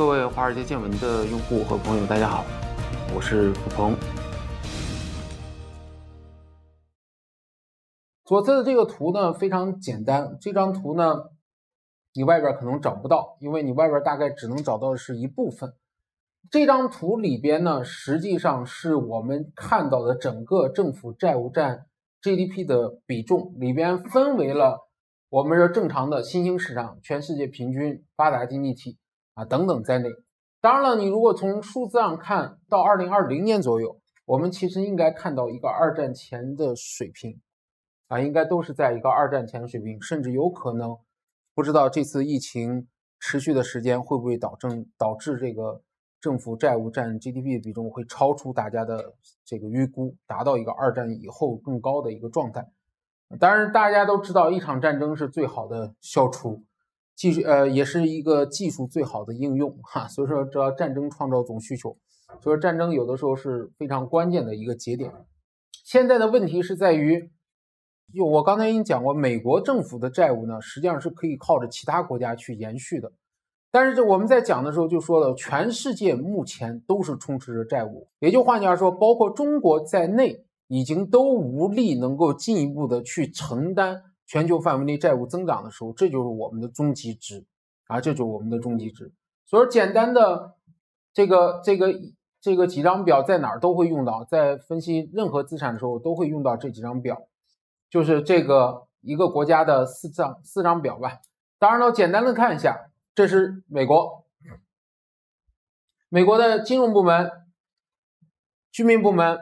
各位华尔街见闻的用户和朋友，大家好，我是付鹏。左侧的这个图呢非常简单，这张图呢你外边可能找不到，因为你外边大概只能找到的是一部分。这张图里边呢，实际上是我们看到的整个政府债务占 GDP 的比重里边分为了我们说正常的新兴市场、全世界平均、发达经济体啊等等在内。当然了，你如果从数字上看到二零二零年左右，我们其实应该看到一个二战前的水平。啊，应该都是在一个二战前的水平，甚至有可能不知道这次疫情持续的时间会不会导致导致这个政府债务占 GDP 的比重会超出大家的这个预估，达到一个二战以后更高的一个状态。当然，大家都知道，一场战争是最好的消除，技术呃也是一个技术最好的应用哈。所以说，这战争创造总需求，所以说战争有的时候是非常关键的一个节点。现在的问题是在于。就我刚才已经讲过，美国政府的债务呢，实际上是可以靠着其他国家去延续的。但是这我们在讲的时候就说了，全世界目前都是充斥着债务，也就换句话说，包括中国在内，已经都无力能够进一步的去承担全球范围内债务增长的时候，这就是我们的终极值啊，这就是我们的终极值。所以简单的这个这个这个几张表在哪儿都会用到，在分析任何资产的时候都会用到这几张表。就是这个一个国家的四张四张表吧。当然了，简单的看一下，这是美国，美国的金融部门、居民部门、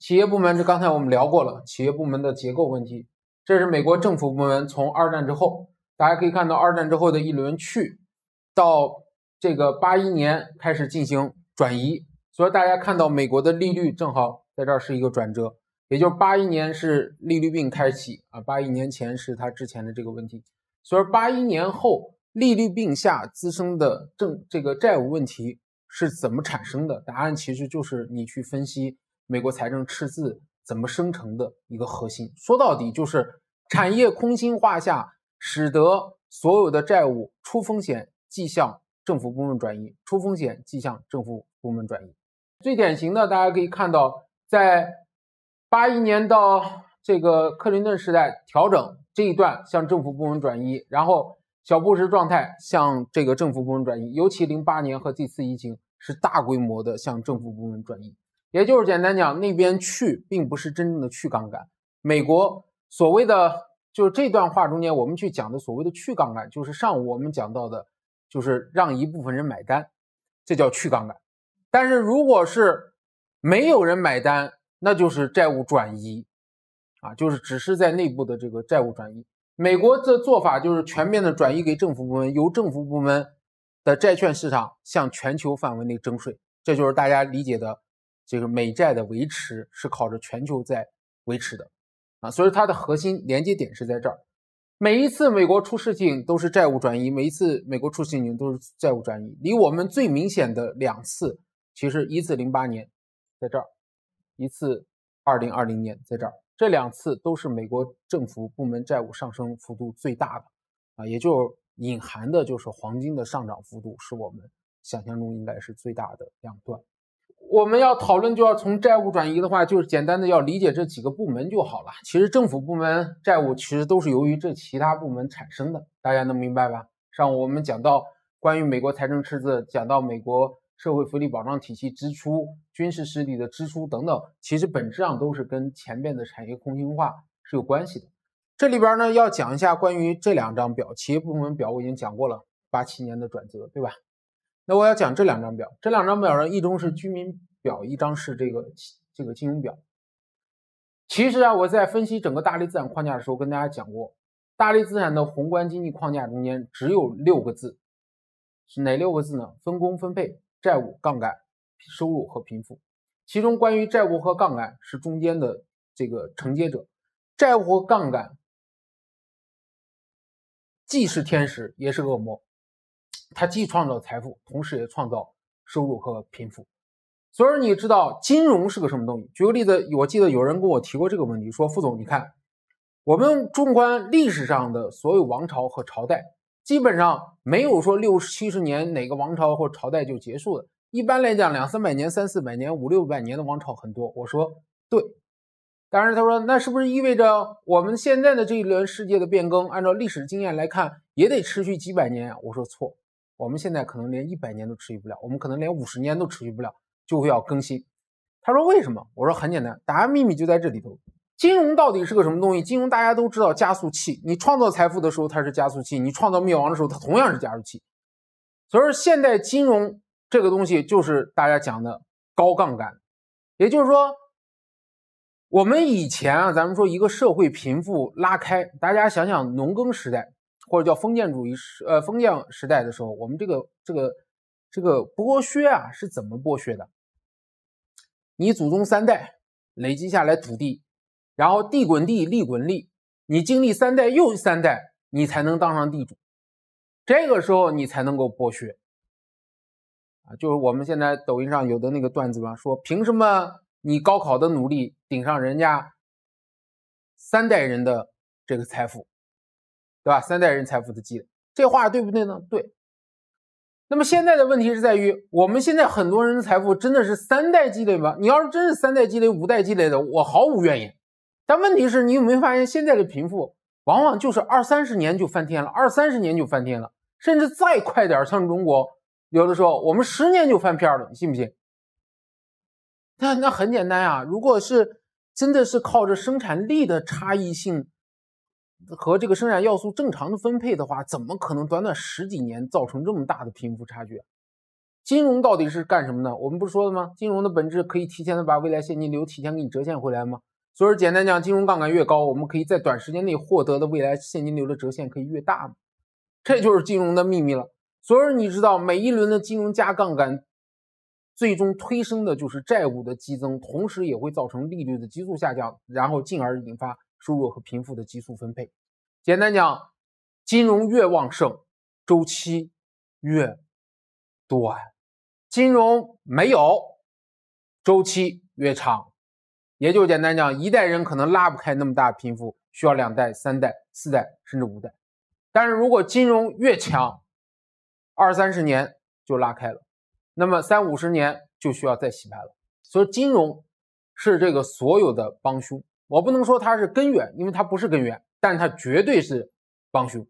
企业部门，这刚才我们聊过了，企业部门的结构问题。这是美国政府部门，从二战之后，大家可以看到二战之后的一轮去，到这个八一年开始进行转移，所以大家看到美国的利率正好在这儿是一个转折。也就是八一年是利率病开启啊，八一年前是它之前的这个问题，所以八一年后利率病下滋生的政这个债务问题是怎么产生的？答案其实就是你去分析美国财政赤字怎么生成的一个核心。说到底就是产业空心化下，使得所有的债务出风险即向政府部门转移，出风险即向政府部门转移。最典型的，大家可以看到在。八一年到这个克林顿时代调整这一段向政府部门转移，然后小布什状态向这个政府部门转移，尤其零八年和这次疫情是大规模的向政府部门转移。也就是简单讲，那边去并不是真正的去杠杆。美国所谓的就是这段话中间我们去讲的所谓的去杠杆，就是上午我们讲到的，就是让一部分人买单，这叫去杠杆。但是如果是没有人买单，那就是债务转移，啊，就是只是在内部的这个债务转移。美国的做法就是全面的转移给政府部门，由政府部门的债券市场向全球范围内征税。这就是大家理解的这个美债的维持是靠着全球在维持的，啊，所以它的核心连接点是在这儿。每一次美国出事情都是债务转移，每一次美国出事情都是债务转移。离我们最明显的两次，其实一次零八年，在这儿。一次，二零二零年在这儿，这两次都是美国政府部门债务上升幅度最大的，啊，也就隐含的就是黄金的上涨幅度是我们想象中应该是最大的两段。我们要讨论就要从债务转移的话，就是简单的要理解这几个部门就好了。其实政府部门债务其实都是由于这其他部门产生的，大家能明白吧？上午我们讲到关于美国财政赤字，讲到美国。社会福利保障体系支出、军事实力的支出等等，其实本质上都是跟前面的产业空心化是有关系的。这里边呢，要讲一下关于这两张表，企业部门表我已经讲过了，八七年的转折，对吧？那我要讲这两张表，这两张表呢，一张是居民表，一张是这个这个金融表。其实啊，我在分析整个大类资产框架的时候，跟大家讲过，大类资产的宏观经济框架中间只有六个字，是哪六个字呢？分工分配。债务、杠杆、收入和贫富，其中关于债务和杠杆是中间的这个承接者。债务和杠杆既是天使也是恶魔，它既创造财富，同时也创造收入和贫富。所以你知道金融是个什么东西？举个例子，我记得有人跟我提过这个问题，说：“副总，你看我们纵观历史上的所有王朝和朝代，基本上没有说六七十年哪个王朝或朝代就结束了。一般来讲，两三百年、三四百年、五六百年的王朝很多。我说对，当然他说那是不是意味着我们现在的这一轮世界的变更，按照历史经验来看，也得持续几百年？我说错，我们现在可能连一百年都持续不了，我们可能连五十年都持续不了，就会要更新。他说为什么？我说很简单，答案秘密就在这里头。金融到底是个什么东西？金融大家都知道，加速器。你创造财富的时候它是加速器，你创造灭亡的时候它同样是加速器。所以说，现代金融这个东西就是大家讲的高杠杆。也就是说，我们以前啊，咱们说一个社会贫富拉开，大家想想农耕时代或者叫封建主义时呃封建时代的时候，我们这个这个这个剥削啊是怎么剥削的？你祖宗三代累积下来土地。然后地滚地，利滚利，你经历三代又三代，你才能当上地主。这个时候你才能够剥削啊！就是我们现在抖音上有的那个段子嘛，说凭什么你高考的努力顶上人家三代人的这个财富，对吧？三代人财富的积累，这话对不对呢？对。那么现在的问题是在于，我们现在很多人的财富真的是三代积累吗？你要是真是三代积累、五代积累的，我毫无怨言。但问题是你有没有发现，现在的贫富往往就是二三十年就翻天了，二三十年就翻天了，甚至再快点，像中国有的时候我们十年就翻篇了，你信不信？那那很简单呀，如果是真的是靠着生产力的差异性和这个生产要素正常的分配的话，怎么可能短短十几年造成这么大的贫富差距？金融到底是干什么呢？我们不是说了吗？金融的本质可以提前的把未来现金流提前给你折现回来吗？所以，简单讲，金融杠杆越高，我们可以在短时间内获得的未来现金流的折现可以越大嘛？这就是金融的秘密了。所以，你知道每一轮的金融加杠杆，最终推升的就是债务的激增，同时也会造成利率的急速下降，然后进而引发收入和贫富的急速分配。简单讲，金融越旺盛，周期越短；金融没有，周期越长。也就简单讲，一代人可能拉不开那么大贫富，需要两代、三代、四代甚至五代。但是如果金融越强，二三十年就拉开了，那么三五十年就需要再洗牌了。所以金融是这个所有的帮凶。我不能说它是根源，因为它不是根源，但它绝对是帮凶，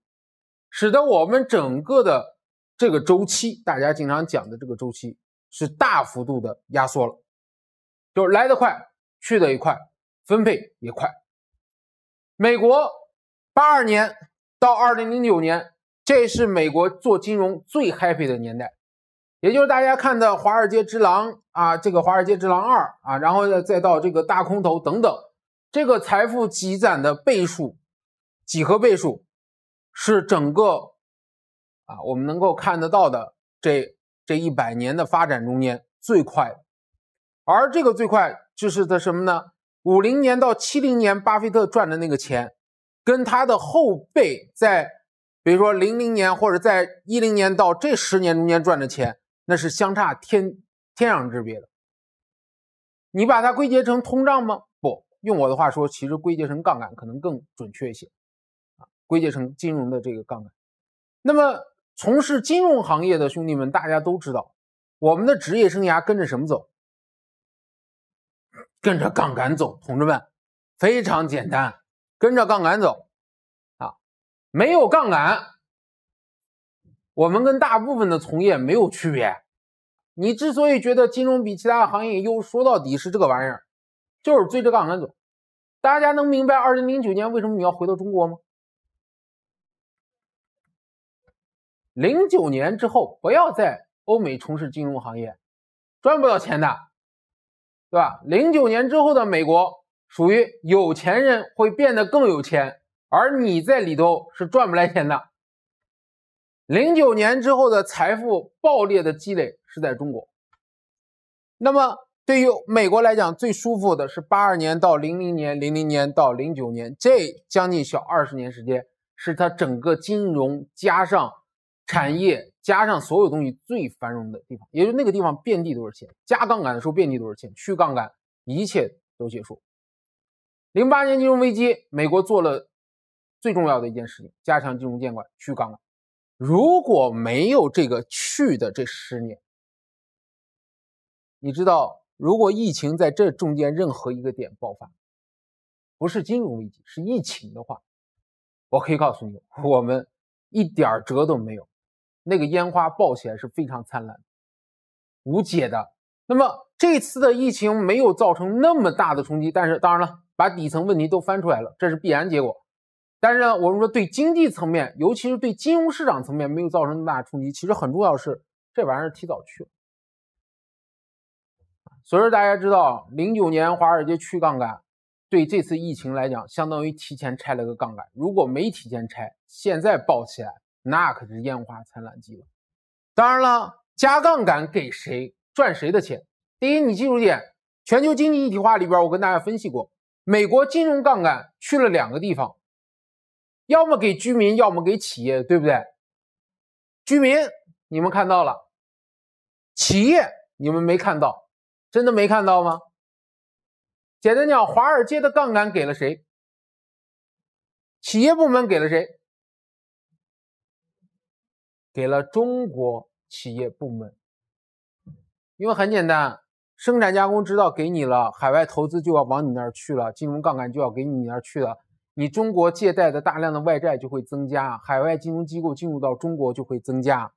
使得我们整个的这个周期，大家经常讲的这个周期是大幅度的压缩了，就是来得快。去得也快，分配也快。美国八二年到二零零九年，这是美国做金融最 happy 的年代，也就是大家看的《华尔街之狼》啊，这个《华尔街之狼二》啊，然后再到这个大空头等等，这个财富积攒的倍数，几何倍数，是整个啊我们能够看得到的这这一百年的发展中间最快的，而这个最快。就是的什么呢？五零年到七零年，巴菲特赚的那个钱，跟他的后辈在，比如说零零年或者在一零年到这十年中间赚的钱，那是相差天天壤之别的。你把它归结成通胀吗？用我的话说，其实归结成杠杆可能更准确一些啊，归结成金融的这个杠杆。那么从事金融行业的兄弟们，大家都知道，我们的职业生涯跟着什么走？跟着杠杆走，同志们，非常简单，跟着杠杆走啊！没有杠杆，我们跟大部分的从业没有区别。你之所以觉得金融比其他行业优，说到底是这个玩意儿，就是追着杠杆走。大家能明白二零零九年为什么你要回到中国吗？零九年之后不要在欧美从事金融行业，赚不到钱的。对吧？零九年之后的美国属于有钱人会变得更有钱，而你在里头是赚不来钱的。零九年之后的财富爆裂的积累是在中国。那么对于美国来讲，最舒服的是八二年到零零年，零零年到零九年这将近小二十年时间，是它整个金融加上产业。加上所有东西最繁荣的地方，也就那个地方遍地都是钱。加杠杆的时候遍地都是钱，去杠杆一切都结束。零八年金融危机，美国做了最重要的一件事情，加强金融监管，去杠杆。如果没有这个去的这十年，你知道，如果疫情在这中间任何一个点爆发，不是金融危机，是疫情的话，我可以告诉你，我们一点辙都没有。那个烟花爆起来是非常灿烂，无解的。那么这次的疫情没有造成那么大的冲击，但是当然了，把底层问题都翻出来了，这是必然结果。但是呢，我们说对经济层面，尤其是对金融市场层面没有造成那么大的冲击，其实很重要是这玩意儿提早去了。所以说大家知道，零九年华尔街去杠杆，对这次疫情来讲，相当于提前拆了个杠杆。如果没提前拆，现在爆起来，那可是烟花灿烂极了。当然了，加杠杆给谁赚谁的钱。第一，你记住点，全球经济一体化里边，我跟大家分析过，美国金融杠杆去了两个地方。要么给居民，要么给企业，对不对？居民你们看到了，企业你们没看到，真的没看到吗？简单讲，华尔街的杠杆给了谁？企业部门给了谁？给了中国企业部门。因为很简单，生产加工知道给你了，海外投资就要往你那儿去了，金融杠杆就要给你那儿去了。你中国借贷的大量的外债就会增加，海外金融机构进入到中国就会增加，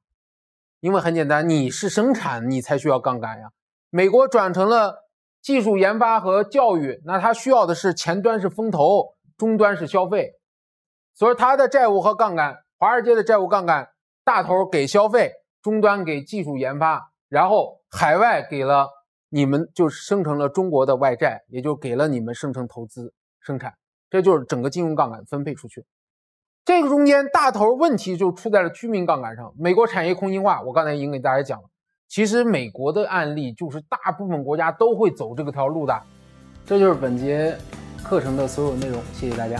因为很简单，你是生产，你才需要杠杆呀。美国转成了技术研发和教育，那它需要的是前端是风投，终端是消费，所以它的债务和杠杆，华尔街的债务杠杆，大头给消费，终端给技术研发，然后海外给了你们，就生成了中国的外债，也就给了你们生成投资生产。这就是整个金融杠杆分配出去，这个中间大头问题就出在了居民杠杆上。美国产业空心化，我刚才已经给大家讲了。其实美国的案例就是大部分国家都会走这个条路的。这就是本节课程的所有内容，谢谢大家。